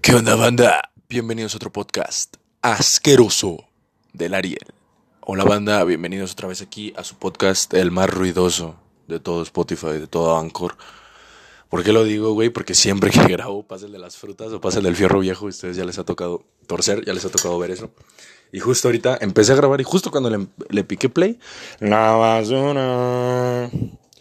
¿Qué onda, banda? Bienvenidos a otro podcast asqueroso del Ariel. Hola, banda, bienvenidos otra vez aquí a su podcast, el más ruidoso de todo Spotify, de todo Anchor. ¿Por qué lo digo, güey? Porque siempre que grabo, pasa el de las frutas o pasa el del fierro viejo, ustedes ya les ha tocado torcer, ya les ha tocado ver eso. Y justo ahorita empecé a grabar y justo cuando le, le piqué play, la basura.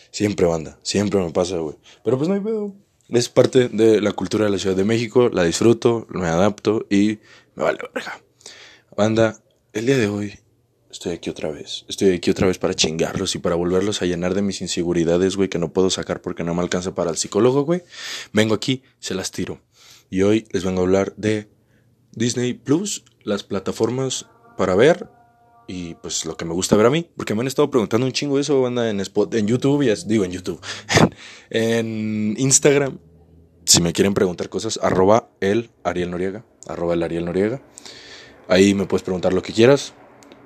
Siempre, banda, siempre me pasa, güey. Pero pues no hay pedo. Es parte de la cultura de la Ciudad de México, la disfruto, me adapto y me vale verga. Banda, el día de hoy estoy aquí otra vez. Estoy aquí otra vez para chingarlos y para volverlos a llenar de mis inseguridades, güey, que no puedo sacar porque no me alcanza para el psicólogo, güey. Vengo aquí, se las tiro. Y hoy les vengo a hablar de Disney Plus, las plataformas para ver y pues lo que me gusta ver a mí, porque me han estado preguntando un chingo eso, banda, en, spot, en YouTube, y digo en YouTube, en Instagram, si me quieren preguntar cosas, arroba el Ariel Noriega, arroba el Ariel Noriega, ahí me puedes preguntar lo que quieras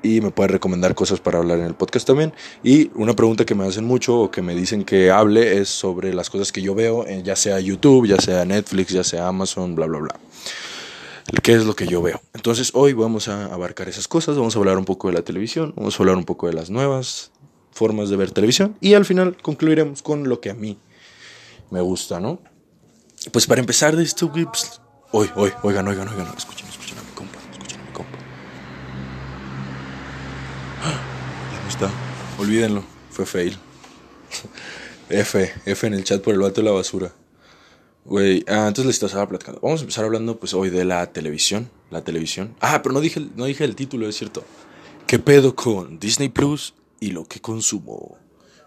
y me puedes recomendar cosas para hablar en el podcast también, y una pregunta que me hacen mucho o que me dicen que hable es sobre las cosas que yo veo, en, ya sea YouTube, ya sea Netflix, ya sea Amazon, bla, bla, bla qué es lo que yo veo. Entonces hoy vamos a abarcar esas cosas, vamos a hablar un poco de la televisión, vamos a hablar un poco de las nuevas formas de ver televisión y al final concluiremos con lo que a mí me gusta, ¿no? Pues para empezar de esto, pues, hoy, hoy, oigan, oigan, oigan, escuchen, escuchen a mi compa, escuchen a mi compa. Ya no está, olvídenlo, fue fail. F, F en el chat por el vato de la basura. Güey, ah, entonces les estaba platicando. Vamos a empezar hablando pues hoy de la televisión. La televisión. Ah, pero no dije, no dije el título, es cierto. ¿Qué pedo con Disney Plus y lo que consumo?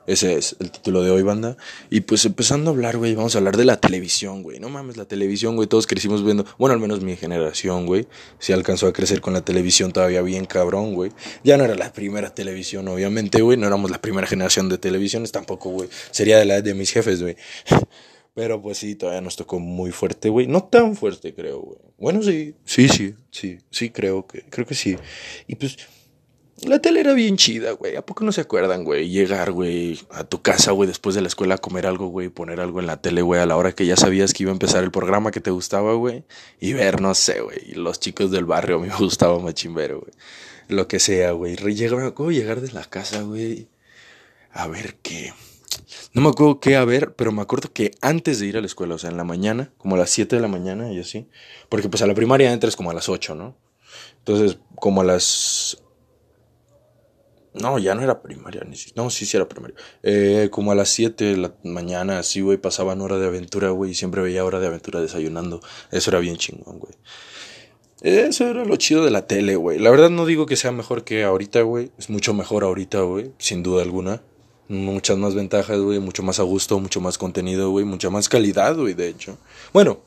Ese es el título de hoy, banda. Y pues empezando a hablar, güey, vamos a hablar de la televisión, güey. No mames, la televisión, güey, todos crecimos viendo. Bueno, al menos mi generación, güey. Si alcanzó a crecer con la televisión todavía bien cabrón, güey. Ya no era la primera televisión, obviamente, güey. No éramos la primera generación de televisiones tampoco, güey. Sería de la de mis jefes, güey. Pero pues sí, todavía nos tocó muy fuerte, güey. No tan fuerte, creo, güey. Bueno, sí, sí, sí, sí, sí, creo que, creo que sí. Y pues, la tele era bien chida, güey. ¿A poco no se acuerdan, güey? Llegar, güey, a tu casa, güey, después de la escuela a comer algo, güey, poner algo en la tele, güey, a la hora que ya sabías que iba a empezar el programa que te gustaba, güey. Y ver, no sé, güey, los chicos del barrio, me gustaba machimbero, güey. Lo que sea, güey. Llegar, ¿cómo llegar de la casa, güey? A ver qué no me acuerdo qué a ver, pero me acuerdo que antes de ir a la escuela, o sea, en la mañana, como a las 7 de la mañana y así, porque pues a la primaria entras como a las 8, ¿no? Entonces, como a las... No, ya no era primaria, ni si... no, sí, sí era primaria. Eh, como a las 7 de la mañana, así, güey, pasaban hora de aventura, güey, y siempre veía hora de aventura desayunando. Eso era bien chingón, güey. Eso era lo chido de la tele, güey. La verdad no digo que sea mejor que ahorita, güey. Es mucho mejor ahorita, güey, sin duda alguna muchas más ventajas, güey, mucho más a gusto, mucho más contenido, güey, mucha más calidad, güey, de hecho. Bueno,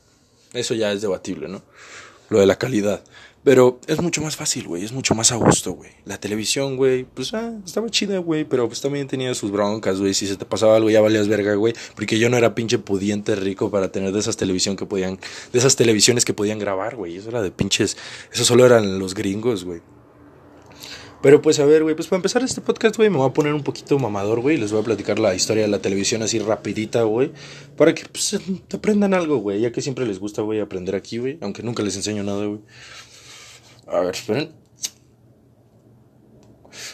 eso ya es debatible, ¿no? Lo de la calidad. Pero es mucho más fácil, güey, es mucho más a gusto, güey. La televisión, güey, pues ah, estaba chida, güey, pero pues también tenía sus broncas, güey. Si se te pasaba algo ya valías verga, güey. Porque yo no era pinche pudiente rico para tener de esas televisión que podían, de esas televisiones que podían grabar, güey. Eso era de pinches, eso solo eran los gringos, güey. Pero pues a ver, güey, pues para empezar este podcast, güey, me voy a poner un poquito mamador, güey. Les voy a platicar la historia de la televisión así rapidita, güey. Para que pues aprendan algo, güey. Ya que siempre les gusta, güey, aprender aquí, güey. Aunque nunca les enseño nada, güey. A ver, esperen.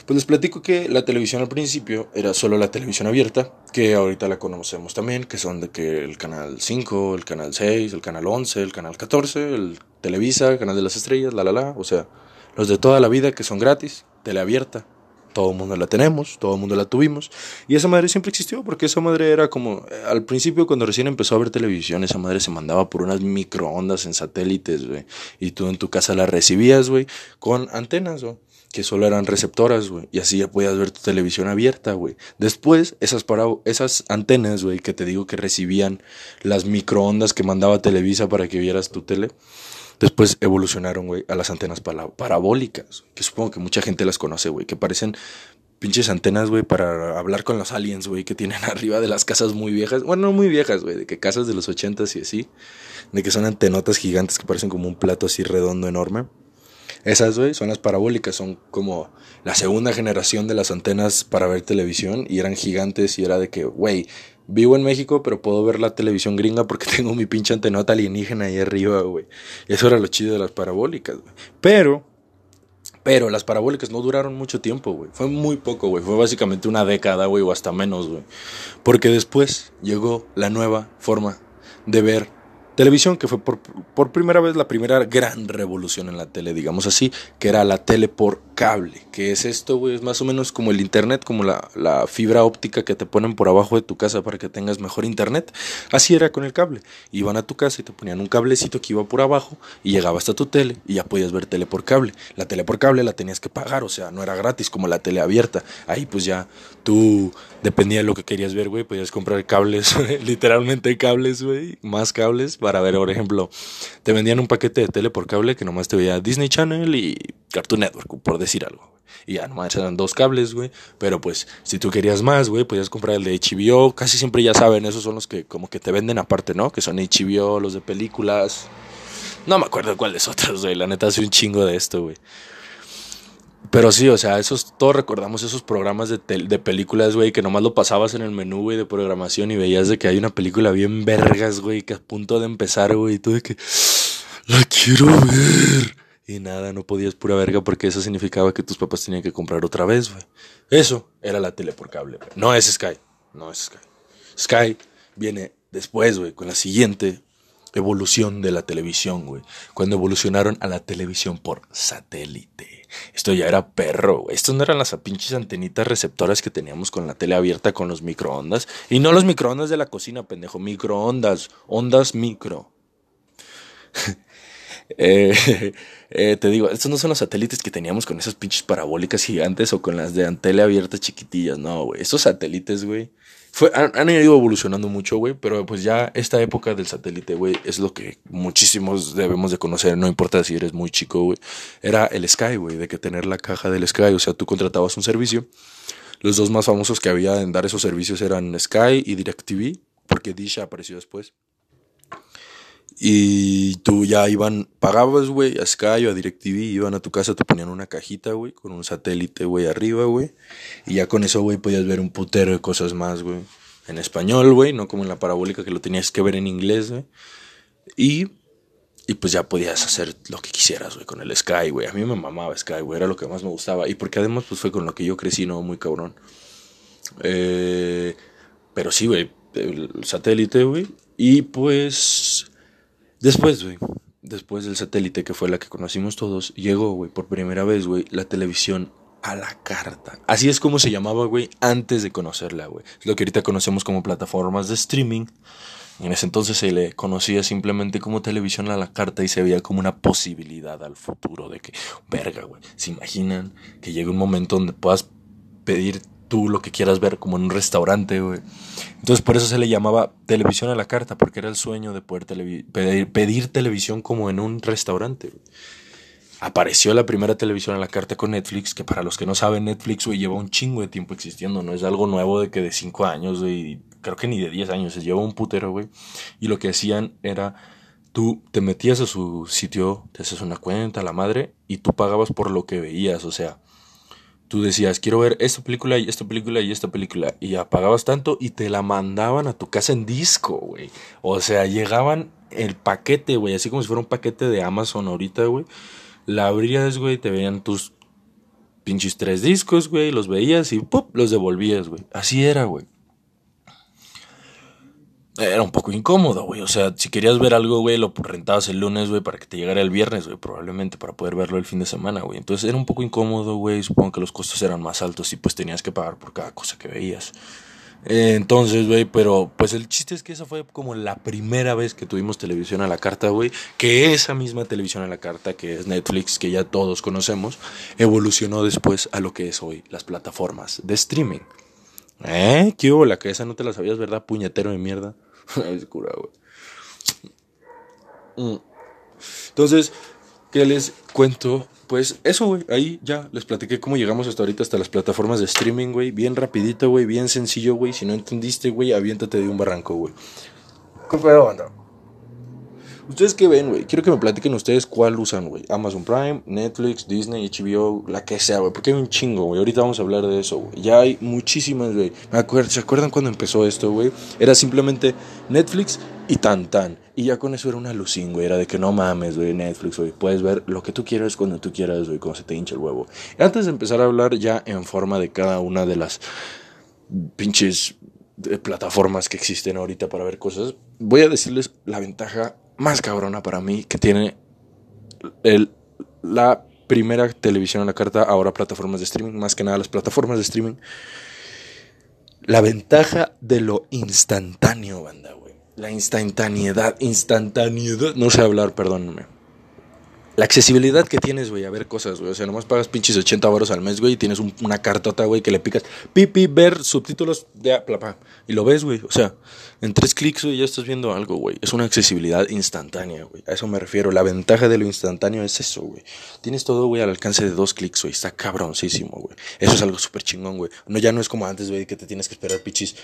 Pues les platico que la televisión al principio era solo la televisión abierta, que ahorita la conocemos también, que son de que el canal 5, el canal 6, el canal 11, el canal 14, el Televisa, el canal de las estrellas, la la la, o sea, los de toda la vida que son gratis, teleabierta. Todo el mundo la tenemos, todo el mundo la tuvimos. Y esa madre siempre existió, porque esa madre era como, eh, al principio cuando recién empezó a ver televisión, esa madre se mandaba por unas microondas en satélites, güey. Y tú en tu casa la recibías, güey, con antenas, güey que solo eran receptoras, güey, y así ya podías ver tu televisión abierta, güey. Después, esas, para, esas antenas, güey, que te digo que recibían las microondas que mandaba Televisa para que vieras tu tele, Después evolucionaron, güey, a las antenas parabólicas, que supongo que mucha gente las conoce, güey, que parecen pinches antenas, güey, para hablar con los aliens, güey, que tienen arriba de las casas muy viejas. Bueno, no muy viejas, güey, de que casas de los ochentas y así. De que son antenotas gigantes que parecen como un plato así redondo enorme. Esas, güey, son las parabólicas, son como la segunda generación de las antenas para ver televisión y eran gigantes y era de que, güey, Vivo en México, pero puedo ver la televisión gringa porque tengo mi pinche antenota alienígena ahí arriba, güey. Eso era lo chido de las parabólicas, güey. Pero, pero las parabólicas no duraron mucho tiempo, güey. Fue muy poco, güey. Fue básicamente una década, güey, o hasta menos, güey. Porque después llegó la nueva forma de ver televisión, que fue por, por, primera vez la primera gran revolución en la tele, digamos así, que era la tele por cable. que es esto, güey? Es más o menos como el internet, como la, fibra óptica que te ponen por abajo de tu casa para que tengas mejor internet. Así era con el cable. Iban a tu casa y te ponían un cablecito que iba por abajo y llegaba hasta tu tele y ya podías ver tele por cable. La tele por cable la tenías que pagar, o sea, no era gratis como la tele abierta. Ahí pues ya tú, dependía de lo que querías ver, güey, podías comprar cables, literalmente cables, güey, más cables para ver, por ejemplo, te vendían un paquete de tele por cable que nomás te veía Disney Channel y Cartoon Network, por decir algo. Y ya nomás eran dos cables, güey. Pero pues, si tú querías más, güey, podías comprar el de HBO. Casi siempre ya saben, esos son los que como que te venden aparte, ¿no? Que son HBO, los de películas. No me acuerdo cuáles otros, güey. La neta hace un chingo de esto, güey. Pero sí, o sea, esos, todos recordamos esos programas de, de películas, güey, que nomás lo pasabas en el menú, güey, de programación y veías de que hay una película bien vergas, güey, que a punto de empezar, güey, y tú de que la quiero ver. Y nada, no podías pura verga porque eso significaba que tus papás tenían que comprar otra vez, güey. Eso era la tele por cable, güey. No es Sky, no es Sky. Sky viene después, güey, con la siguiente evolución de la televisión, güey. Cuando evolucionaron a la televisión por satélite. Esto ya era perro, güey. Estos no eran las pinches antenitas receptoras que teníamos con la tele abierta con los microondas. Y no los microondas de la cocina, pendejo. Microondas. Ondas micro. Eh, eh, te digo, estos no son los satélites que teníamos con esas pinches parabólicas gigantes o con las de antele abierta chiquitillas. No, güey. Estos satélites, güey han, ido evolucionando mucho, güey, pero pues ya esta época del satélite, güey, es lo que muchísimos debemos de conocer, no importa si eres muy chico, güey. Era el Sky, güey, de que tener la caja del Sky, o sea, tú contratabas un servicio. Los dos más famosos que había en dar esos servicios eran Sky y DirecTV, porque Dish apareció después. Y tú ya iban, pagabas, güey, a Sky o a DirecTV, iban a tu casa, te ponían una cajita, güey, con un satélite, güey, arriba, güey. Y ya con eso, güey, podías ver un putero de cosas más, güey. En español, güey, no como en la parabólica que lo tenías que ver en inglés, güey. Y, y pues ya podías hacer lo que quisieras, güey, con el Sky, güey. A mí me mamaba Sky, güey, era lo que más me gustaba. Y porque además, pues fue con lo que yo crecí, ¿no? Muy cabrón. Eh, pero sí, güey, el satélite, güey. Y pues Después, güey, después del satélite que fue la que conocimos todos, llegó, güey, por primera vez, güey, la televisión a la carta. Así es como se llamaba, güey, antes de conocerla, güey. Es lo que ahorita conocemos como plataformas de streaming. En ese entonces se le conocía simplemente como televisión a la carta y se veía como una posibilidad al futuro de que, verga, güey, se imaginan que llegue un momento donde puedas pedir tú lo que quieras ver, como en un restaurante, güey. Entonces por eso se le llamaba televisión a la carta, porque era el sueño de poder pedir, televisión como en un restaurante. Apareció la primera televisión a la carta con Netflix, que para los que no saben, Netflix, güey, lleva un chingo de tiempo existiendo, no es algo nuevo de que de 5 años, güey, creo que ni de 10 años, se lleva un putero, güey. Y lo que hacían era, tú te metías a su sitio, te haces una cuenta, la madre, y tú pagabas por lo que veías, o sea, tú decías, quiero ver esta película y esta película y esta película. Y ya pagabas tanto y te la mandaban a tu casa en disco, güey. O sea, llegaban el paquete, güey, así como si fuera un paquete de Amazon ahorita, güey. La abrías, güey, te veían tus pinches tres discos, güey, los veías y ¡pum! los devolvías, güey. Así era, güey era un poco incómodo, güey. O sea, si querías ver algo, güey, lo rentabas el lunes, güey, para que te llegara el viernes, güey, probablemente para poder verlo el fin de semana, güey. Entonces era un poco incómodo, güey. Supongo que los costos eran más altos y pues tenías que pagar por cada cosa que veías. entonces, güey, pero pues el chiste es que esa fue como la primera vez que tuvimos televisión a la carta, güey. Que esa misma televisión a la carta, que es Netflix, que ya todos conocemos, evolucionó después a lo que es hoy las plataformas de streaming. ¿Eh? ¿Qué hubo? La que esa no te la sabías, ¿verdad? Puñetero de mierda. es cura, güey. Mm. Entonces, ¿qué les cuento? Pues eso, güey. Ahí ya les platiqué cómo llegamos hasta ahorita, hasta las plataformas de streaming, güey. Bien rapidito, güey. Bien sencillo, güey. Si no entendiste, güey, aviéntate de un barranco, güey. ¿Qué pedo? ¿Ustedes qué ven, güey? Quiero que me platiquen ustedes cuál usan, güey. Amazon Prime, Netflix, Disney, HBO, la que sea, güey. Porque hay un chingo, güey. Ahorita vamos a hablar de eso, güey. Ya hay muchísimas, güey. ¿se acuerdan cuando empezó esto, güey? Era simplemente Netflix y tan tan. Y ya con eso era una alucin, güey. Era de que no mames, güey, Netflix, güey. Puedes ver lo que tú quieras cuando tú quieras, güey, como se te hincha el huevo. Antes de empezar a hablar ya en forma de cada una de las pinches eh, plataformas que existen ahorita para ver cosas, voy a decirles la ventaja más cabrona para mí que tiene el, la primera televisión a la carta, ahora plataformas de streaming, más que nada las plataformas de streaming. La ventaja de lo instantáneo, banda, güey. La instantaneidad, instantaneidad. No sé hablar, perdónenme. La accesibilidad que tienes, güey, a ver cosas, güey. O sea, nomás pagas pinches 80 baros al mes, güey, y tienes una cartota, güey, que le picas, pipi, ver subtítulos de plapa. Y lo ves, güey. O sea, en tres clics, güey, ya estás viendo algo, güey. Es una accesibilidad instantánea, güey. A eso me refiero. La ventaja de lo instantáneo es eso, güey. Tienes todo, güey, al alcance de dos clics, güey. Está cabroncísimo, güey. Eso es algo súper chingón, güey. No, ya no es como antes, güey, que te tienes que esperar pichis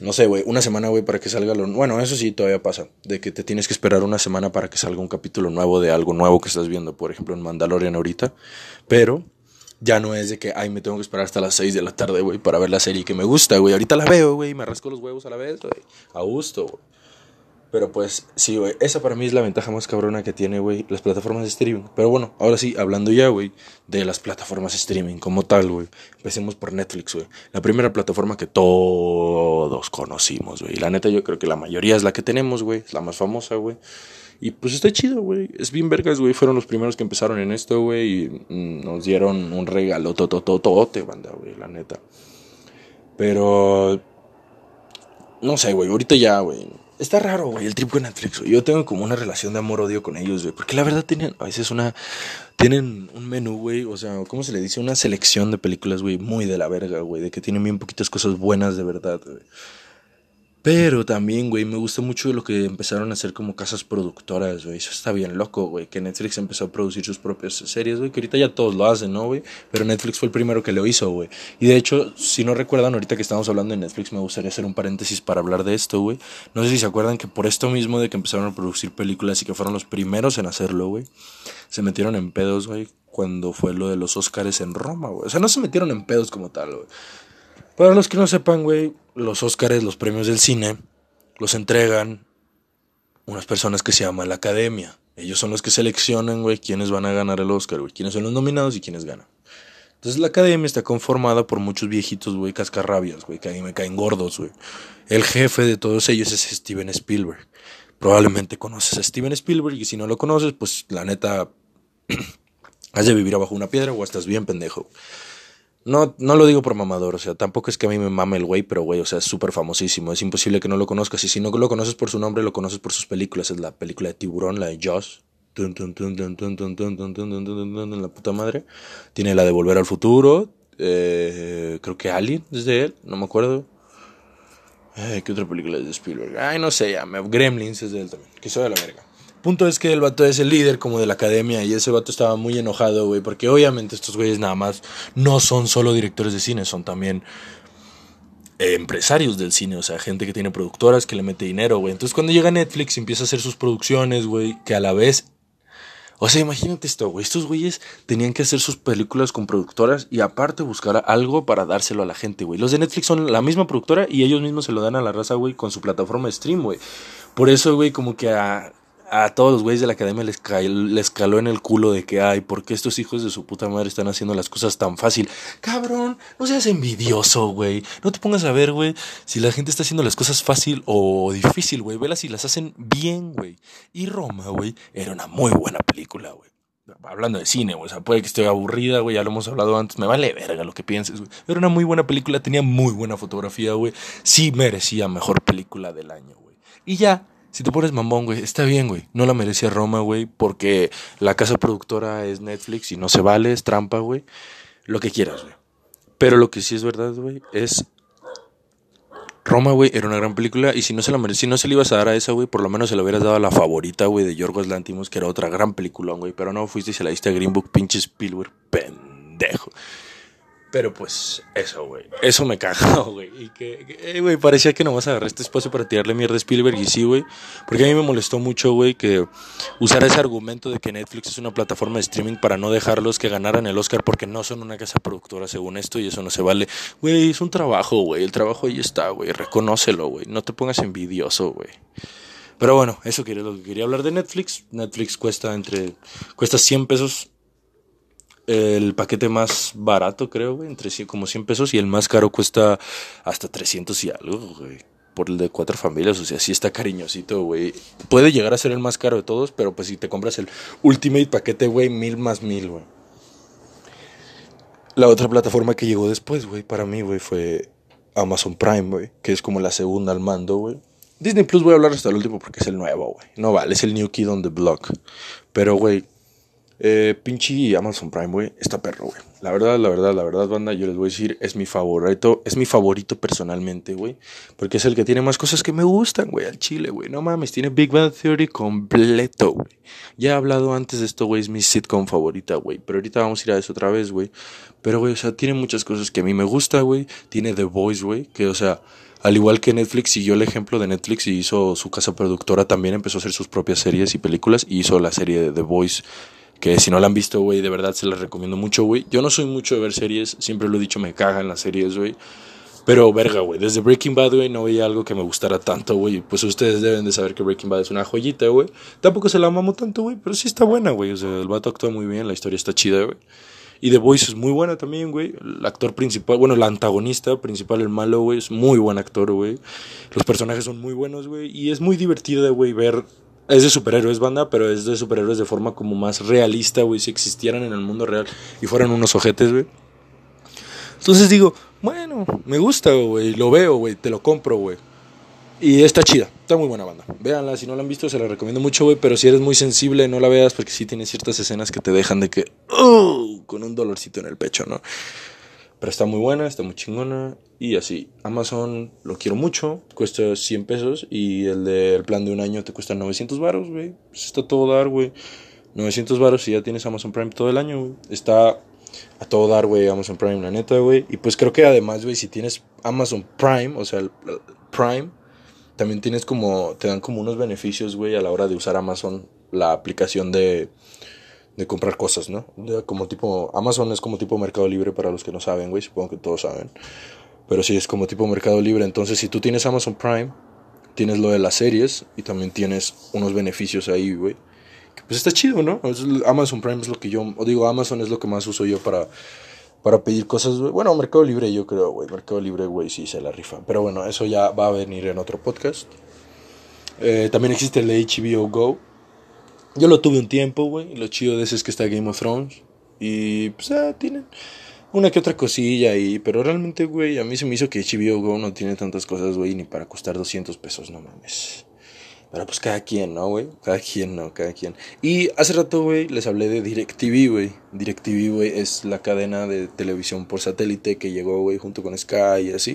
no sé, güey, una semana, güey, para que salga lo... Bueno, eso sí todavía pasa, de que te tienes que esperar una semana para que salga un capítulo nuevo de algo nuevo que estás viendo, por ejemplo, en Mandalorian ahorita, pero ya no es de que, ay, me tengo que esperar hasta las 6 de la tarde, güey, para ver la serie que me gusta, güey, ahorita la veo, güey, me rasco los huevos a la vez, güey, a gusto, güey. Pero pues, sí, güey. Esa para mí es la ventaja más cabrona que tiene, güey, las plataformas de streaming. Pero bueno, ahora sí, hablando ya, güey, de las plataformas de streaming como tal, güey. Empecemos por Netflix, güey. La primera plataforma que todos conocimos, güey. La neta, yo creo que la mayoría es la que tenemos, güey. Es la más famosa, güey. Y pues está chido, güey. Es bien vergas, güey. Fueron los primeros que empezaron en esto, güey. Y mm, nos dieron un regalo totototote, banda, güey, la neta. Pero. No sé, güey. Ahorita ya, güey Está raro, güey, el trip con Netflix, Yo tengo como una relación de amor-odio con ellos, güey. Porque la verdad tienen, a veces una... Tienen un menú, güey, o sea, ¿cómo se le dice? Una selección de películas, güey, muy de la verga, güey. De que tienen bien poquitas cosas buenas de verdad, güey. Pero también, güey, me gusta mucho lo que empezaron a hacer como casas productoras, güey. Eso está bien loco, güey. Que Netflix empezó a producir sus propias series, güey. Que ahorita ya todos lo hacen, ¿no, güey? Pero Netflix fue el primero que lo hizo, güey. Y de hecho, si no recuerdan, ahorita que estamos hablando de Netflix, me gustaría hacer un paréntesis para hablar de esto, güey. No sé si se acuerdan que por esto mismo de que empezaron a producir películas y que fueron los primeros en hacerlo, güey, se metieron en pedos, güey, cuando fue lo de los Oscars en Roma, güey. O sea, no se metieron en pedos como tal, güey. Para los que no sepan, güey, los Oscars, los premios del cine los entregan unas personas que se llaman la academia. Ellos son los que seleccionan, güey, quiénes van a ganar el Oscar, güey, quiénes son los nominados y quiénes ganan. Entonces la academia está conformada por muchos viejitos, güey, cascarrabias, güey, que a mí me caen gordos, güey. El jefe de todos ellos es Steven Spielberg. Probablemente conoces a Steven Spielberg y si no lo conoces, pues la neta, has de vivir abajo una piedra o estás bien pendejo. No, no lo digo por mamador, o sea, tampoco es que a mí me mame el güey, pero güey, o sea, es súper famosísimo. Es imposible que no lo conozcas. Y si no lo conoces por su nombre, lo conoces por sus películas. Es la película de Tiburón, la de Joss. La puta madre. Tiene la de Volver al Futuro. creo que Alien es de él, no me acuerdo. ¿Qué otra película es de Spielberg? Ay, no sé, ya. Gremlins es de él también. Que soy de la verga. Punto es que el vato es el líder como de la academia y ese vato estaba muy enojado, güey, porque obviamente estos güeyes nada más no son solo directores de cine, son también empresarios del cine, o sea, gente que tiene productoras que le mete dinero, güey. Entonces cuando llega Netflix y empieza a hacer sus producciones, güey, que a la vez... O sea, imagínate esto, güey. Estos güeyes tenían que hacer sus películas con productoras y aparte buscar algo para dárselo a la gente, güey. Los de Netflix son la misma productora y ellos mismos se lo dan a la raza, güey, con su plataforma de stream, güey. Por eso, güey, como que a a todos los güeyes de la academia les, caló en el culo de que, ay, ¿por qué estos hijos de su puta madre están haciendo las cosas tan fácil? Cabrón, no seas envidioso, güey. No te pongas a ver, güey, si la gente está haciendo las cosas fácil o difícil, güey. Velas si las hacen bien, güey. Y Roma, güey, era una muy buena película, güey. Hablando de cine, güey. O sea, puede que esté aburrida, güey. Ya lo hemos hablado antes. Me vale verga lo que pienses, güey. Era una muy buena película. Tenía muy buena fotografía, güey. Sí merecía mejor película del año, güey. Y ya, si te pones mamón, güey, está bien, güey. No la merecía Roma, güey, porque la casa productora es Netflix y no se vale, es trampa, güey. Lo que quieras, güey. Pero lo que sí es verdad, güey, es Roma, güey, era una gran película y si no se la si no se le ibas a dar a esa, güey, por lo menos se la hubieras dado a la favorita, güey, de Yorgos Lantimos, que era otra gran película, güey, pero no fuiste y se la diste a Green Book, pinche Spielberg, pendejo. Pero pues, eso, güey. Eso me cagó, güey. Y que, eh, güey, parecía que nomás agarré este espacio para tirarle mierda a Spielberg. Y sí, güey. Porque a mí me molestó mucho, güey, que usara ese argumento de que Netflix es una plataforma de streaming para no dejarlos que ganaran el Oscar porque no son una casa productora, según esto, y eso no se vale. Güey, es un trabajo, güey. El trabajo ahí está, güey. Reconócelo, güey. No te pongas envidioso, güey. Pero bueno, eso es lo que quería hablar de Netflix. Netflix cuesta entre. Cuesta 100 pesos el paquete más barato, creo, güey, entre como 100 pesos y el más caro cuesta hasta 300 y algo, güey. Por el de cuatro familias, o sea, sí está cariñosito, güey. Puede llegar a ser el más caro de todos, pero pues si te compras el Ultimate paquete, güey, mil más mil, güey. La otra plataforma que llegó después, güey, para mí, güey, fue Amazon Prime, güey, que es como la segunda al mando, güey. Disney Plus voy a hablar hasta el último porque es el nuevo, güey. No vale, es el New Kid on the Block. Pero, güey, eh, pinche Amazon Prime, güey, está perro, güey. La verdad, la verdad, la verdad, banda, yo les voy a decir, es mi favorito, es mi favorito personalmente, güey. Porque es el que tiene más cosas que me gustan, güey, al chile, güey. No mames, tiene Big Bang Theory completo, güey. Ya he hablado antes de esto, güey, es mi sitcom favorita, güey. Pero ahorita vamos a ir a eso otra vez, güey. Pero, güey, o sea, tiene muchas cosas que a mí me gusta, güey. Tiene The Voice, güey, que, o sea, al igual que Netflix siguió el ejemplo de Netflix y hizo su casa productora, también empezó a hacer sus propias series y películas y hizo la serie de The Voice que si no la han visto, güey, de verdad se las recomiendo mucho, güey. Yo no soy mucho de ver series, siempre lo he dicho, me cagan las series, güey. Pero verga, güey, desde Breaking Bad, güey, no veía algo que me gustara tanto, güey. Pues ustedes deben de saber que Breaking Bad es una joyita, güey. Tampoco se la amamos tanto, güey, pero sí está buena, güey. O sea, el vato actúa muy bien, la historia está chida, güey. Y The Voice es muy buena también, güey. El actor principal, bueno, el antagonista principal, el malo, güey, es muy buen actor, güey. Los personajes son muy buenos, güey. Y es muy divertido, güey, ver es de superhéroes, banda, pero es de superhéroes de forma como más realista, güey. Si existieran en el mundo real y fueran unos ojetes, güey. Entonces digo, bueno, me gusta, güey. Lo veo, güey. Te lo compro, güey. Y está chida. Está muy buena banda. Véanla, si no la han visto, se la recomiendo mucho, güey. Pero si eres muy sensible, no la veas porque sí tiene ciertas escenas que te dejan de que. Uh, con un dolorcito en el pecho, ¿no? Pero está muy buena, está muy chingona. Y así, Amazon lo quiero mucho, cuesta 100 pesos. Y el del plan de un año te cuesta 900 baros, güey. Pues está todo dar, güey. 900 baros y ya tienes Amazon Prime todo el año, güey. Está a todo dar, güey, Amazon Prime, la neta, güey. Y pues creo que además, güey, si tienes Amazon Prime, o sea, el Prime, también tienes como, te dan como unos beneficios, güey, a la hora de usar Amazon, la aplicación de de comprar cosas, ¿no? como tipo, Amazon es como tipo Mercado Libre para los que no saben, güey, supongo que todos saben. Pero sí, es como tipo Mercado Libre. Entonces, si tú tienes Amazon Prime, tienes lo de las series y también tienes unos beneficios ahí, güey. Pues está chido, ¿no? Amazon Prime es lo que yo, o digo, Amazon es lo que más uso yo para, para pedir cosas, güey. Bueno, Mercado Libre yo creo, güey. Mercado Libre, güey, sí se la rifa. Pero bueno, eso ya va a venir en otro podcast. Eh, también existe el HBO Go yo lo tuve un tiempo, güey. Lo chido de ese es que está Game of Thrones. Y pues ah, tienen una que otra cosilla ahí. Pero realmente, güey, a mí se me hizo que HBO Go no tiene tantas cosas, güey, ni para costar 200 pesos, no mames. Pero pues cada quien, ¿no, güey? Cada quien, ¿no? Cada quien. Y hace rato, güey, les hablé de DirecTV, güey. DirecTV, güey, es la cadena de televisión por satélite que llegó, güey, junto con Sky y así.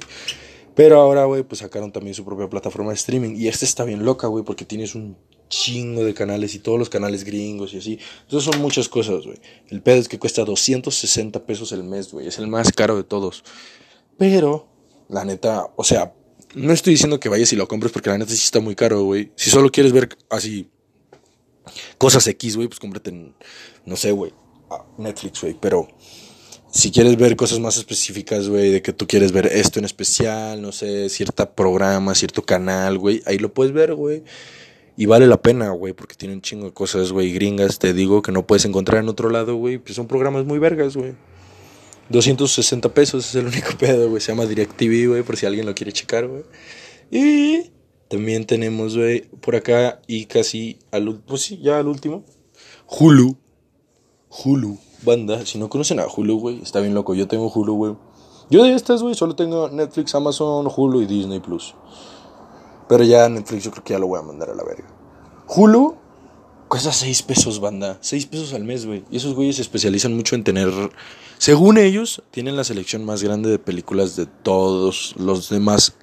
Pero ahora, güey, pues sacaron también su propia plataforma de streaming. Y esta está bien loca, güey, porque tienes un chingo de canales y todos los canales gringos y así. Entonces son muchas cosas, güey. El pedo es que cuesta 260 pesos el mes, güey. Es el más caro de todos. Pero, la neta, o sea, no estoy diciendo que vayas y lo compres porque la neta sí está muy caro, güey. Si solo quieres ver así cosas X, güey, pues cómprate, en, no sé, güey, Netflix, güey. Pero si quieres ver cosas más específicas, güey, de que tú quieres ver esto en especial, no sé, cierto programa, cierto canal, güey, ahí lo puedes ver, güey. Y vale la pena, güey, porque tiene un chingo de cosas, güey, gringas, te digo, que no puedes encontrar en otro lado, güey. Pues son programas muy vergas, güey. 260 pesos es el único pedo, güey. Se llama DirecTV, güey, por si alguien lo quiere checar, güey. Y también tenemos, güey, por acá y casi al pues sí, ya al último. Hulu. Hulu, banda. Si no conocen a Hulu, güey, está bien loco. Yo tengo Hulu, güey. Yo de estas, güey, solo tengo Netflix, Amazon, Hulu y Disney Plus. Pero ya Netflix yo creo que ya lo voy a mandar a la verga. Hulu cuesta 6 pesos, banda. 6 pesos al mes, güey. Y esos güeyes se especializan mucho en tener. Según ellos, tienen la selección más grande de películas de todos los demás.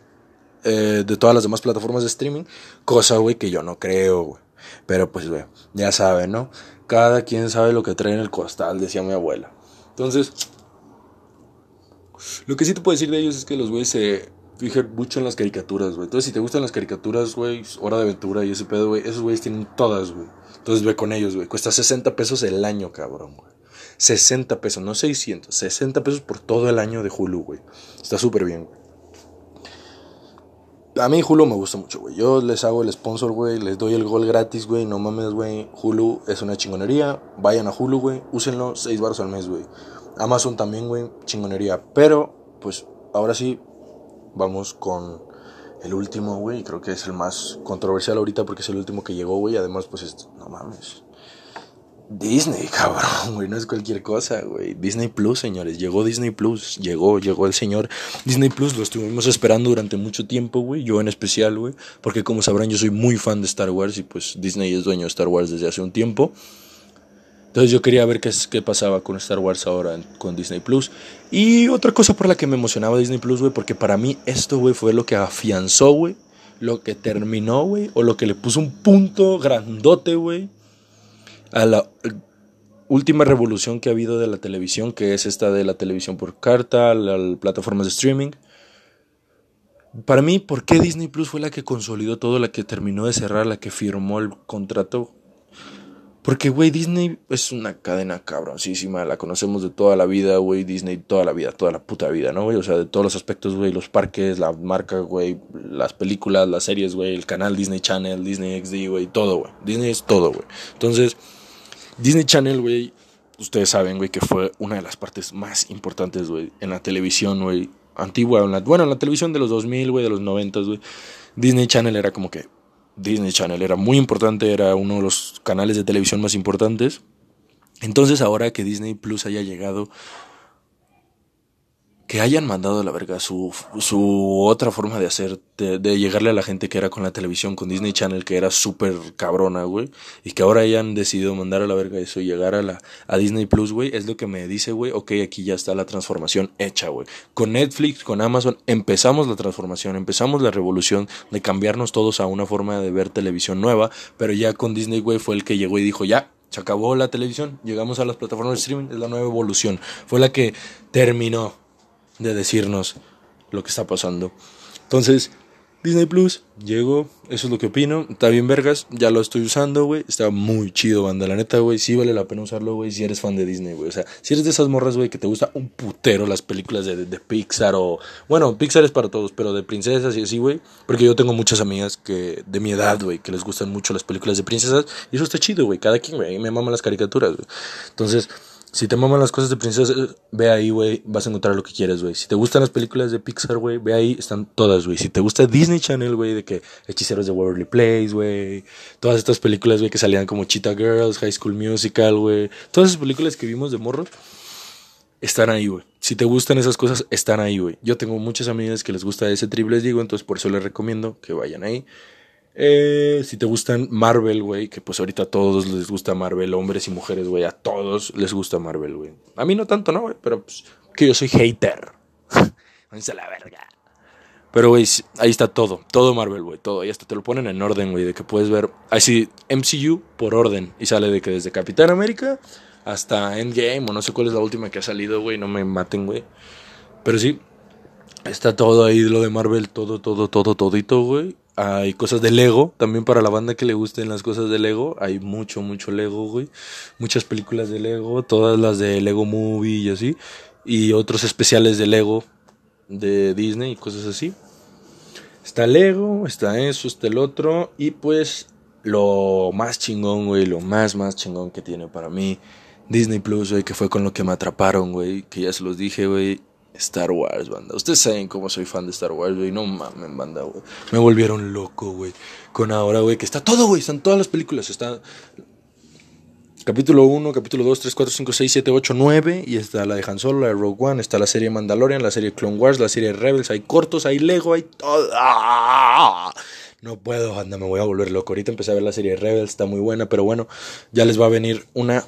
Eh, de todas las demás plataformas de streaming. Cosa, güey, que yo no creo, güey. Pero pues, güey, ya saben, ¿no? Cada quien sabe lo que trae en el costal, decía mi abuela. Entonces, Lo que sí te puedo decir de ellos es que los güeyes se fijan mucho en las caricaturas, güey. Entonces, si te gustan las caricaturas, güey, Hora de Aventura y ese pedo, güey, esos güeyes tienen todas, güey. Entonces, ve con ellos, güey. Cuesta 60 pesos el año, cabrón, güey. 60 pesos, no 600, 60 pesos por todo el año de Hulu, güey. Está súper bien, güey. A mí Hulu me gusta mucho, güey. Yo les hago el sponsor, güey. Les doy el gol gratis, güey. No mames, güey. Hulu es una chingonería. Vayan a Hulu, güey. Úsenlo. 6 baros al mes, güey. Amazon también, güey. Chingonería. Pero, pues, ahora sí. Vamos con el último, güey. Creo que es el más controversial ahorita porque es el último que llegó, güey. Además, pues, es, no mames. Disney, cabrón, güey, no es cualquier cosa, güey. Disney Plus, señores, llegó Disney Plus, llegó, llegó el señor Disney Plus, lo estuvimos esperando durante mucho tiempo, güey, yo en especial, güey, porque como sabrán yo soy muy fan de Star Wars y pues Disney es dueño de Star Wars desde hace un tiempo. Entonces yo quería ver qué, qué pasaba con Star Wars ahora con Disney Plus. Y otra cosa por la que me emocionaba Disney Plus, güey, porque para mí esto, güey, fue lo que afianzó, güey, lo que terminó, güey, o lo que le puso un punto grandote, güey a la última revolución que ha habido de la televisión, que es esta de la televisión por carta, las plataformas de streaming. Para mí, ¿por qué Disney Plus fue la que consolidó todo, la que terminó de cerrar, la que firmó el contrato? Porque, güey, Disney es una cadena cabroncísima, la conocemos de toda la vida, güey, Disney toda la vida, toda la puta vida, ¿no, güey? O sea, de todos los aspectos, güey, los parques, la marca, güey, las películas, las series, güey, el canal Disney Channel, Disney XD, güey, todo, güey. Disney es todo, güey. Entonces, Disney Channel, güey, ustedes saben, güey, que fue una de las partes más importantes, güey, en la televisión, güey, antigua, bueno, en la televisión de los 2000, güey, de los 90, güey. Disney Channel era como que Disney Channel era muy importante, era uno de los canales de televisión más importantes. Entonces ahora que Disney Plus haya llegado que hayan mandado a la verga su, su otra forma de hacer, de, llegarle a la gente que era con la televisión, con Disney Channel, que era súper cabrona, güey, y que ahora hayan decidido mandar a la verga eso y llegar a, la, a Disney Plus, güey, es lo que me dice, güey, ok, aquí ya está la transformación hecha, güey. Con Netflix, con Amazon, empezamos la transformación, empezamos la revolución de cambiarnos todos a una forma de ver televisión nueva, pero ya con Disney, güey, fue el que llegó y dijo, ya, se acabó la televisión, llegamos a las plataformas de streaming, es la nueva evolución, fue la que terminó de decirnos lo que está pasando. Entonces, Disney Plus llegó, eso es lo que opino. Está bien, vergas, ya lo estoy usando, güey. Está muy chido, banda. La neta, güey, sí vale la pena usarlo, güey, si eres fan de Disney, güey. O sea, si eres de esas morras, güey, que te gusta un putero las películas de, de, Pixar o. Bueno, Pixar es para todos, pero de princesas y así, güey. Porque yo tengo muchas amigas que de mi edad, güey, que les gustan mucho las películas de princesas. Y eso está chido, güey. Cada quien, güey, me maman las caricaturas, güey. Entonces. Si te maman las cosas de princesa, ve ahí, güey, vas a encontrar lo que quieres, güey. Si te gustan las películas de Pixar, güey, ve ahí, están todas, güey. Si te gusta Disney Channel, güey, de que Hechiceros de Waverly Place, güey. Todas estas películas, güey, que salían como Cheetah Girls, High School Musical, güey. Todas esas películas que vimos de morro están ahí, güey. Si te gustan esas cosas, están ahí, güey. Yo tengo muchas amigas que les gusta ese triple, les digo, entonces por eso les recomiendo que vayan ahí. Eh, si te gustan Marvel, güey, que pues ahorita a todos les gusta Marvel, hombres y mujeres, güey, a todos les gusta Marvel, güey. A mí no tanto, ¿no, güey? Pero pues, que yo soy hater. Váyanse la verga. Pero, güey, ahí está todo. Todo Marvel, güey. Todo. Y hasta te lo ponen en orden, güey. De que puedes ver. Así, MCU por orden. Y sale de que desde Capitán América hasta Endgame. O no sé cuál es la última que ha salido, güey. No me maten, güey. Pero sí. Está todo ahí, lo de Marvel. Todo, todo, todo, todito, güey. Hay cosas de Lego, también para la banda que le gusten las cosas de Lego. Hay mucho, mucho Lego, güey. Muchas películas de Lego, todas las de Lego Movie y así. Y otros especiales de Lego de Disney y cosas así. Está Lego, está eso, está el otro. Y pues lo más chingón, güey, lo más, más chingón que tiene para mí Disney Plus, güey, que fue con lo que me atraparon, güey. Que ya se los dije, güey. Star Wars, banda. Ustedes saben cómo soy fan de Star Wars, güey. No mames, banda, güey. Me volvieron loco, güey. Con ahora, güey, que está todo, güey. Están todas las películas. Está capítulo 1, capítulo 2, 3, 4, 5, 6, 7, 8, 9. Y está la de Han Solo, la de Rogue One. Está la serie Mandalorian, la serie Clone Wars, la serie Rebels. Hay cortos, hay Lego, hay todo. No puedo, banda, me voy a volver loco. Ahorita empecé a ver la serie Rebels, está muy buena, pero bueno, ya les va a venir una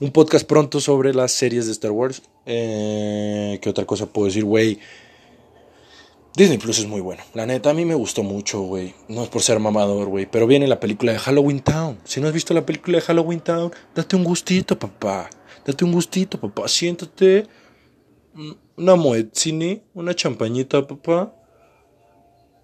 un podcast pronto sobre las series de Star Wars. Eh, ¿Qué otra cosa puedo decir, güey? Disney Plus es muy bueno. La neta, a mí me gustó mucho, güey. No es por ser mamador, güey. Pero viene la película de Halloween Town. Si no has visto la película de Halloween Town, date un gustito, papá. Date un gustito, papá. Siéntate una moetzini, una champañita, papá,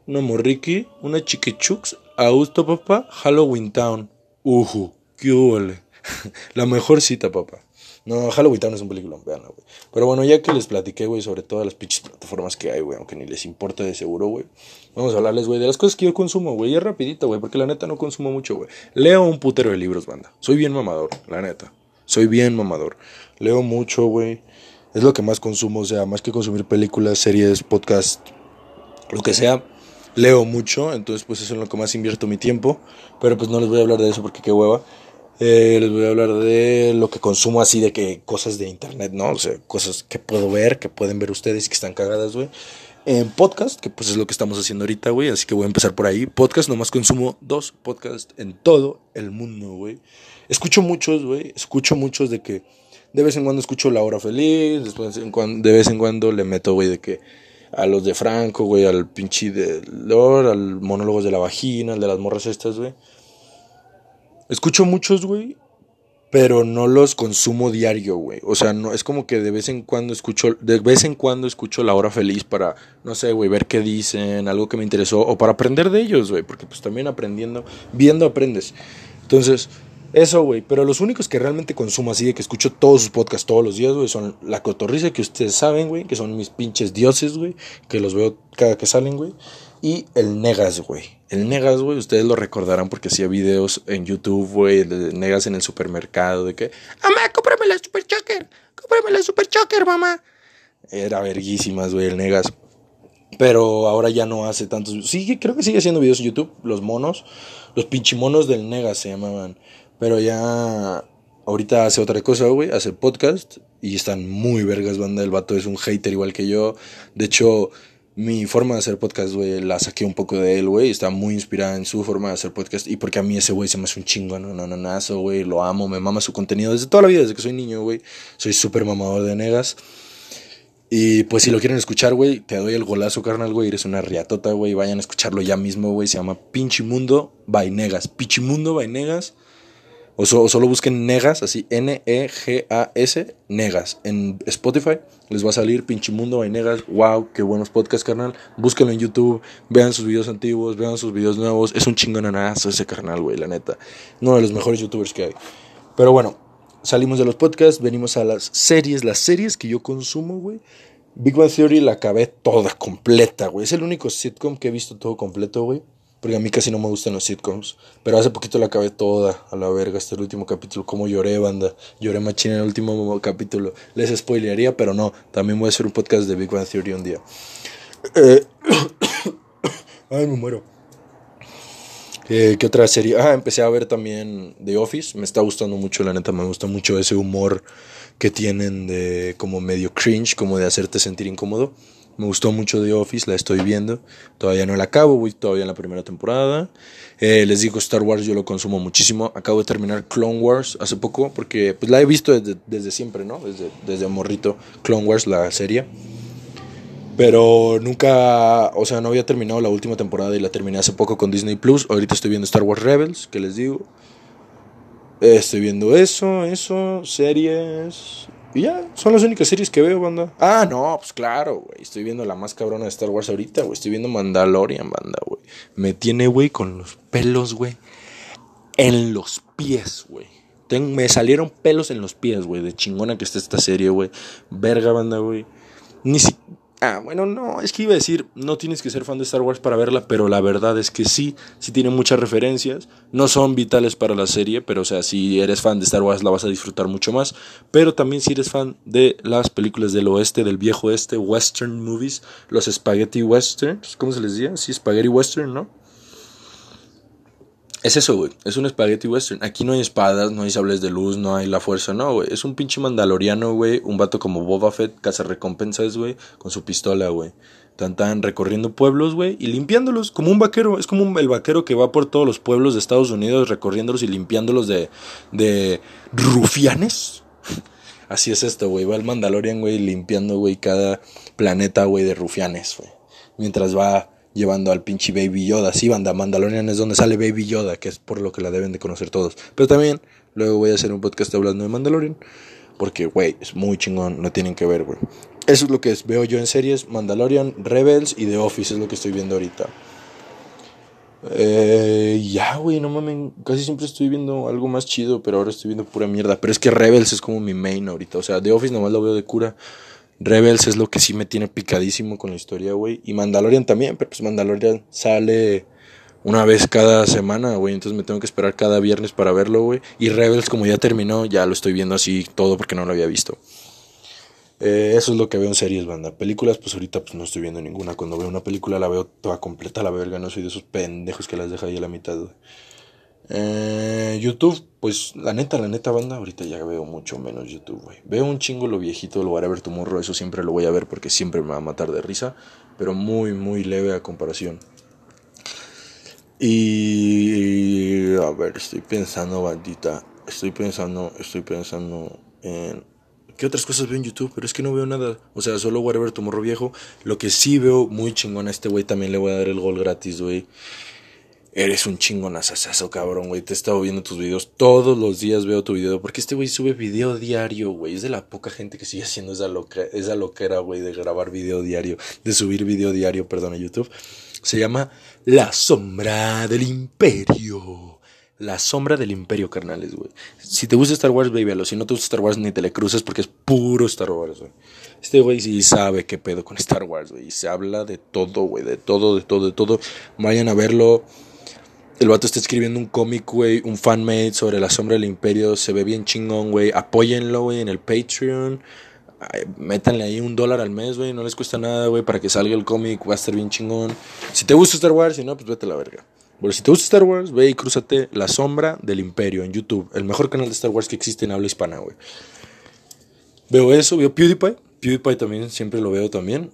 una morriki, una chiquichux, Augusto, papá, Halloween Town. Uhu, qué huele. La mejor cita, papá. No, Halloween Town es un película, vean, güey. Pero bueno, ya que les platiqué, güey, sobre todas las pinches plataformas que hay, güey, aunque ni les importa de seguro, güey. Vamos a hablarles, güey, de las cosas que yo consumo, güey. Y es rapidito, güey, porque la neta no consumo mucho, güey. Leo un putero de libros, banda. Soy bien mamador, la neta. Soy bien mamador. Leo mucho, güey. Es lo que más consumo, o sea, más que consumir películas, series, podcast, lo que sea. Leo mucho, entonces pues eso es en lo que más invierto mi tiempo. Pero pues no les voy a hablar de eso porque qué hueva. Eh, les voy a hablar de lo que consumo así, de que cosas de internet, ¿no? O sea, cosas que puedo ver, que pueden ver ustedes y que están cagadas, güey. En podcast, que pues es lo que estamos haciendo ahorita, güey. Así que voy a empezar por ahí. Podcast, nomás consumo dos podcasts en todo el mundo, güey. Escucho muchos, güey. Escucho muchos de que de vez en cuando escucho La Hora Feliz. Después de vez en cuando le meto, güey, de que a los de Franco, güey, al pinche de Lord, al monólogos de la vagina, al de las morras estas, güey. Escucho muchos, güey, pero no los consumo diario, güey. O sea, no es como que de vez en cuando escucho de vez en cuando escucho La Hora Feliz para no sé, güey, ver qué dicen, algo que me interesó o para aprender de ellos, güey, porque pues también aprendiendo, viendo aprendes. Entonces, eso, güey. Pero los únicos que realmente consumo así de que escucho todos sus podcasts todos los días, güey, son La Cotorriza, que ustedes saben, güey, que son mis pinches dioses, güey, que los veo cada que salen, güey. Y el Negas, güey. El Negas, güey, ustedes lo recordarán porque hacía videos en YouTube, güey, de Negas en el supermercado, de que, mamá, cómprame la Super Choker, cómprame la Super Choker, mamá. Era verguísimas, güey, el Negas. Pero ahora ya no hace tantos. Sí, creo que sigue haciendo videos en YouTube. Los monos. Los pinchimonos del Negas se llamaban. Pero ya. Ahorita hace otra cosa, güey. Hace podcast. Y están muy vergas, banda. El vato es un hater igual que yo. De hecho, mi forma de hacer podcast, güey, la saqué un poco de él, güey. Está muy inspirada en su forma de hacer podcast. Y porque a mí ese güey se me hace un chingo, no, no, no, güey. Lo amo, me mama su contenido desde toda la vida, desde que soy niño, güey. Soy súper mamador de negas. Y pues si lo quieren escuchar, güey, te doy el golazo, carnal, güey. Eres una riatota, güey. Vayan a escucharlo ya mismo, güey. Se llama Pinchimundo Vainegas. Pinchimundo Vainegas. O, solo busquen Negas, así N-E-G-A-S, Negas. En Spotify les va a salir Pinchimundo Vainegas. Wow, qué buenos podcasts, carnal. Búsquenlo en YouTube. Vean sus videos antiguos, vean sus videos nuevos. Es un chingonanazo ese carnal, güey, la neta. Uno de los mejores youtubers que hay. Pero bueno, salimos de los podcasts, venimos a las series, las series que yo consumo, güey. Big Bang Theory la acabé toda completa, güey. Es el único sitcom que he visto todo completo, güey. Porque a mí casi no me gustan los sitcoms. Pero hace poquito la acabé toda a la verga. Este el último capítulo. Como lloré, banda. Lloré machín en el último capítulo. Les spoilearía, pero no. También voy a hacer un podcast de Big Bang Theory un día. Eh, ay, me muero. Eh, ¿Qué otra serie? Ah, empecé a ver también The Office. Me está gustando mucho, la neta. Me gusta mucho ese humor que tienen de como medio cringe, como de hacerte sentir incómodo. Me gustó mucho The Office, la estoy viendo. Todavía no la acabo, voy todavía en la primera temporada. Eh, les digo, Star Wars yo lo consumo muchísimo. Acabo de terminar Clone Wars hace poco, porque pues la he visto desde, desde siempre, ¿no? Desde, desde morrito, Clone Wars, la serie. Pero nunca, o sea, no había terminado la última temporada y la terminé hace poco con Disney Plus. Ahorita estoy viendo Star Wars Rebels, que les digo. Estoy viendo eso, eso, series. Y ya, son las únicas series que veo, banda. Ah, no, pues claro, güey. Estoy viendo la más cabrona de Star Wars ahorita, güey. Estoy viendo Mandalorian, banda, güey. Me tiene, güey, con los pelos, güey. En los pies, güey. me salieron pelos en los pies, güey. De chingona que está esta serie, güey. Verga, banda, güey. Ni si Ah, bueno, no, es que iba a decir, no tienes que ser fan de Star Wars para verla, pero la verdad es que sí, sí tiene muchas referencias, no son vitales para la serie, pero o sea, si eres fan de Star Wars la vas a disfrutar mucho más, pero también si eres fan de las películas del oeste, del viejo oeste, western movies, los spaghetti westerns, ¿cómo se les dice? Sí, spaghetti western, ¿no? Es eso, güey. Es un spaghetti western. Aquí no hay espadas, no hay sables de luz, no hay la fuerza, no, güey. Es un pinche mandaloriano, güey. Un vato como Boba Fett, caza recompensas, güey. Con su pistola, güey. Tan recorriendo pueblos, güey. Y limpiándolos como un vaquero. Es como el vaquero que va por todos los pueblos de Estados Unidos recorriéndolos y limpiándolos de, de rufianes. Así es esto, güey. Va el Mandalorian, güey, limpiando, güey, cada planeta, güey, de rufianes, güey. Mientras va llevando al pinche Baby Yoda. Sí, banda, Mandalorian es donde sale Baby Yoda, que es por lo que la deben de conocer todos. Pero también, luego voy a hacer un podcast hablando de Mandalorian. Porque, güey, es muy chingón, no tienen que ver, güey. Eso es lo que veo yo en series. Mandalorian, Rebels y The Office es lo que estoy viendo ahorita. Eh, ya, güey, no mames. Casi siempre estoy viendo algo más chido, pero ahora estoy viendo pura mierda. Pero es que Rebels es como mi main ahorita. O sea, The Office nomás lo veo de cura. Rebels es lo que sí me tiene picadísimo con la historia, güey. Y Mandalorian también, pero pues Mandalorian sale una vez cada semana, güey. Entonces me tengo que esperar cada viernes para verlo, güey. Y Rebels, como ya terminó, ya lo estoy viendo así todo porque no lo había visto. Eh, eso es lo que veo en series, banda. Películas, pues ahorita pues no estoy viendo ninguna. Cuando veo una película la veo toda completa, la verga. No soy de esos pendejos que las deja ahí a la mitad, eh, YouTube, pues la neta, la neta, banda. Ahorita ya veo mucho menos YouTube, güey. Veo un chingo lo viejito, lo Whatever Tomorrow. Eso siempre lo voy a ver porque siempre me va a matar de risa. Pero muy, muy leve a comparación. Y. A ver, estoy pensando, bandita. Estoy pensando, estoy pensando en ¿Qué otras cosas veo en YouTube? Pero es que no veo nada. O sea, solo Whatever Tomorrow viejo. Lo que sí veo muy chingón a este güey, también le voy a dar el gol gratis, güey. Eres un chingonazazazo, cabrón, güey. Te he estado viendo tus videos. Todos los días veo tu video. Porque este güey sube video diario, güey. Es de la poca gente que sigue haciendo esa, loca, esa loquera, güey, de grabar video diario. De subir video diario, perdón, a YouTube. Se llama La Sombra del Imperio. La sombra del imperio, carnales, güey. Si te gusta Star Wars, baby, Si no te gusta Star Wars, ni te le cruces porque es puro Star Wars, güey. Este güey sí sabe qué pedo con Star Wars, güey. Y se habla de todo, güey. De todo, de todo, de todo. Vayan a verlo. El vato está escribiendo un cómic, güey. Un fanmade sobre la sombra del imperio. Se ve bien chingón, güey. Apóyenlo, güey, en el Patreon. métanle ahí un dólar al mes, güey. No les cuesta nada, güey. Para que salga el cómic. Va a estar bien chingón. Si te gusta Star Wars, si no, pues vete a la verga. Bueno, si te gusta Star Wars, ve y crúzate La Sombra del Imperio en YouTube. El mejor canal de Star Wars que existe en habla hispana, güey. Veo eso, veo PewDiePie. PewDiePie también, siempre lo veo también.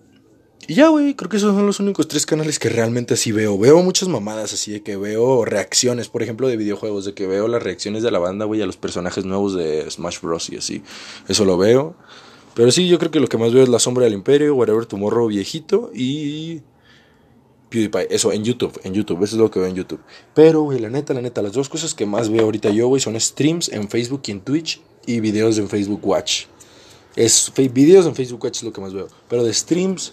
Y ya, güey, creo que esos son los únicos tres canales que realmente así veo. Veo muchas mamadas así de que veo reacciones, por ejemplo, de videojuegos, de que veo las reacciones de la banda, güey, a los personajes nuevos de Smash Bros. y así. Eso lo veo. Pero sí, yo creo que lo que más veo es La Sombra del Imperio, Whatever Tomorrow viejito y PewDiePie. Eso, en YouTube, en YouTube. Eso es lo que veo en YouTube. Pero, güey, la neta, la neta, las dos cosas que más veo ahorita yo, güey, son streams en Facebook y en Twitch y videos en Facebook Watch. Es, videos en Facebook Watch es lo que más veo. Pero de streams,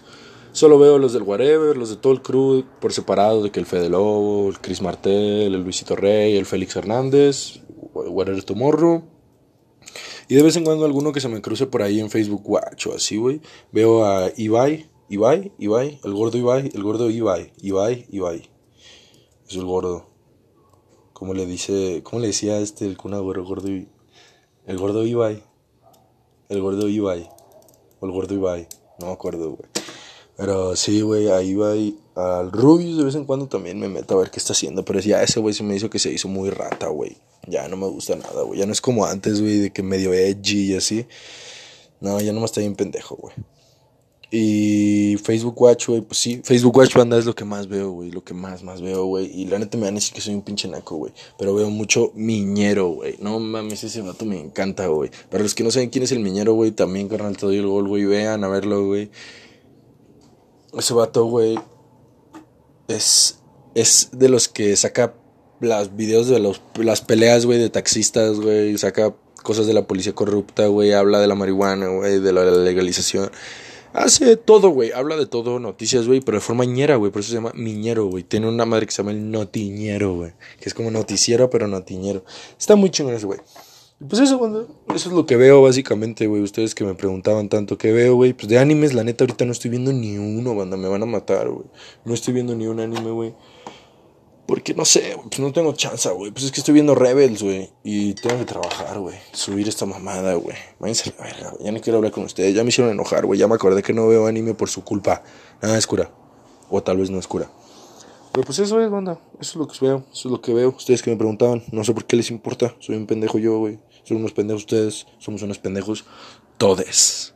solo veo los del Whatever, los de todo el crew por separado, de que el Fede Lobo, el Chris Martel, el Luisito Rey, el Félix Hernández, Whatever Tomorrow. Y de vez en cuando alguno que se me cruce por ahí en Facebook Watch o así, güey. Veo a Ibai, Ibai, Ibai, el gordo Ibai, el gordo Ibai, Ibai, Ibai. Es el gordo. ¿Cómo le dice, cómo le decía este el cuna gordo, gordo El gordo Ibai. El gordo Ibai. O el gordo Ibai. No me acuerdo, güey. Pero sí, güey, a Ibai, al Rubius de vez en cuando también me meto a ver qué está haciendo. Pero ya ese güey se me hizo que se hizo muy rata, güey. Ya no me gusta nada, güey. Ya no es como antes, güey, de que medio edgy y así. No, ya no me está bien pendejo, güey. Y Facebook Watch, güey, pues sí, Facebook Watch banda es lo que más veo, güey, lo que más, más veo, güey. Y la neta me van a decir que soy un pinche naco, güey. Pero veo mucho Miñero, güey. No mames, ese vato me encanta, güey. Para los que no saben quién es el Miñero, güey, también, carnal, te doy el gol, güey. Vean a verlo, güey. Ese vato, güey, es, es de los que saca las videos de los, las peleas, güey, de taxistas, güey. Saca cosas de la policía corrupta, güey. Habla de la marihuana, güey, de la legalización. Hace todo, güey. Habla de todo, noticias, güey, pero de forma ñera, güey. Por eso se llama Miñero, güey. Tiene una madre que se llama el Notiñero, güey. Que es como noticiero, pero notiñero. Está muy chingón ese, güey. Pues eso, güey. Eso es lo que veo, básicamente, güey. Ustedes que me preguntaban tanto qué veo, güey. Pues de animes, la neta, ahorita no estoy viendo ni uno, banda. Me van a matar, güey. No estoy viendo ni un anime, güey. Porque no sé, pues no tengo chance, güey. Pues es que estoy viendo Rebels, güey. Y tengo que trabajar, güey. Subir esta mamada, güey. Váyanse a Ya no quiero hablar con ustedes. Ya me hicieron enojar, güey. Ya me acordé que no veo anime por su culpa. Nada es cura. O tal vez no es cura. Pero pues eso es, banda. Eso es lo que veo. Eso es lo que veo. Ustedes que me preguntaban. No sé por qué les importa. Soy un pendejo yo, güey. Son unos pendejos ustedes. Somos unos pendejos. Todes.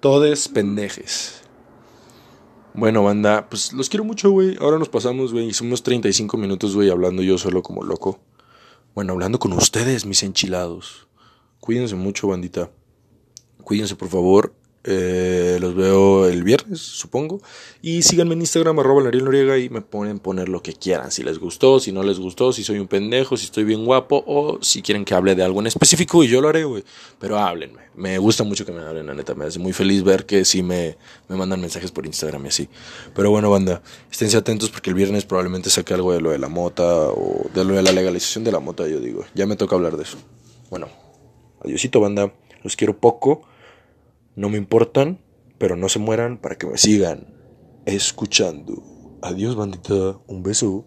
Todes pendejes. Bueno, banda, pues los quiero mucho, güey. Ahora nos pasamos, güey. Hicimos 35 minutos, güey, hablando yo solo como loco. Bueno, hablando con ustedes, mis enchilados. Cuídense mucho, bandita. Cuídense, por favor. Eh, los veo el viernes, supongo. Y síganme en Instagram, arroba Noriega, y me ponen poner lo que quieran. Si les gustó, si no les gustó, si soy un pendejo, si estoy bien guapo, o si quieren que hable de algo en específico, y yo lo haré, güey. Pero háblenme. Me gusta mucho que me hablen, la neta. Me hace muy feliz ver que sí me, me mandan mensajes por Instagram y así. Pero bueno, banda, esténse atentos porque el viernes probablemente saque algo de lo de la mota o de lo de la legalización de la mota, yo digo. Ya me toca hablar de eso. Bueno, adiosito, banda. Los quiero poco. No me importan, pero no se mueran para que me sigan escuchando. Adiós, bandita. Un beso.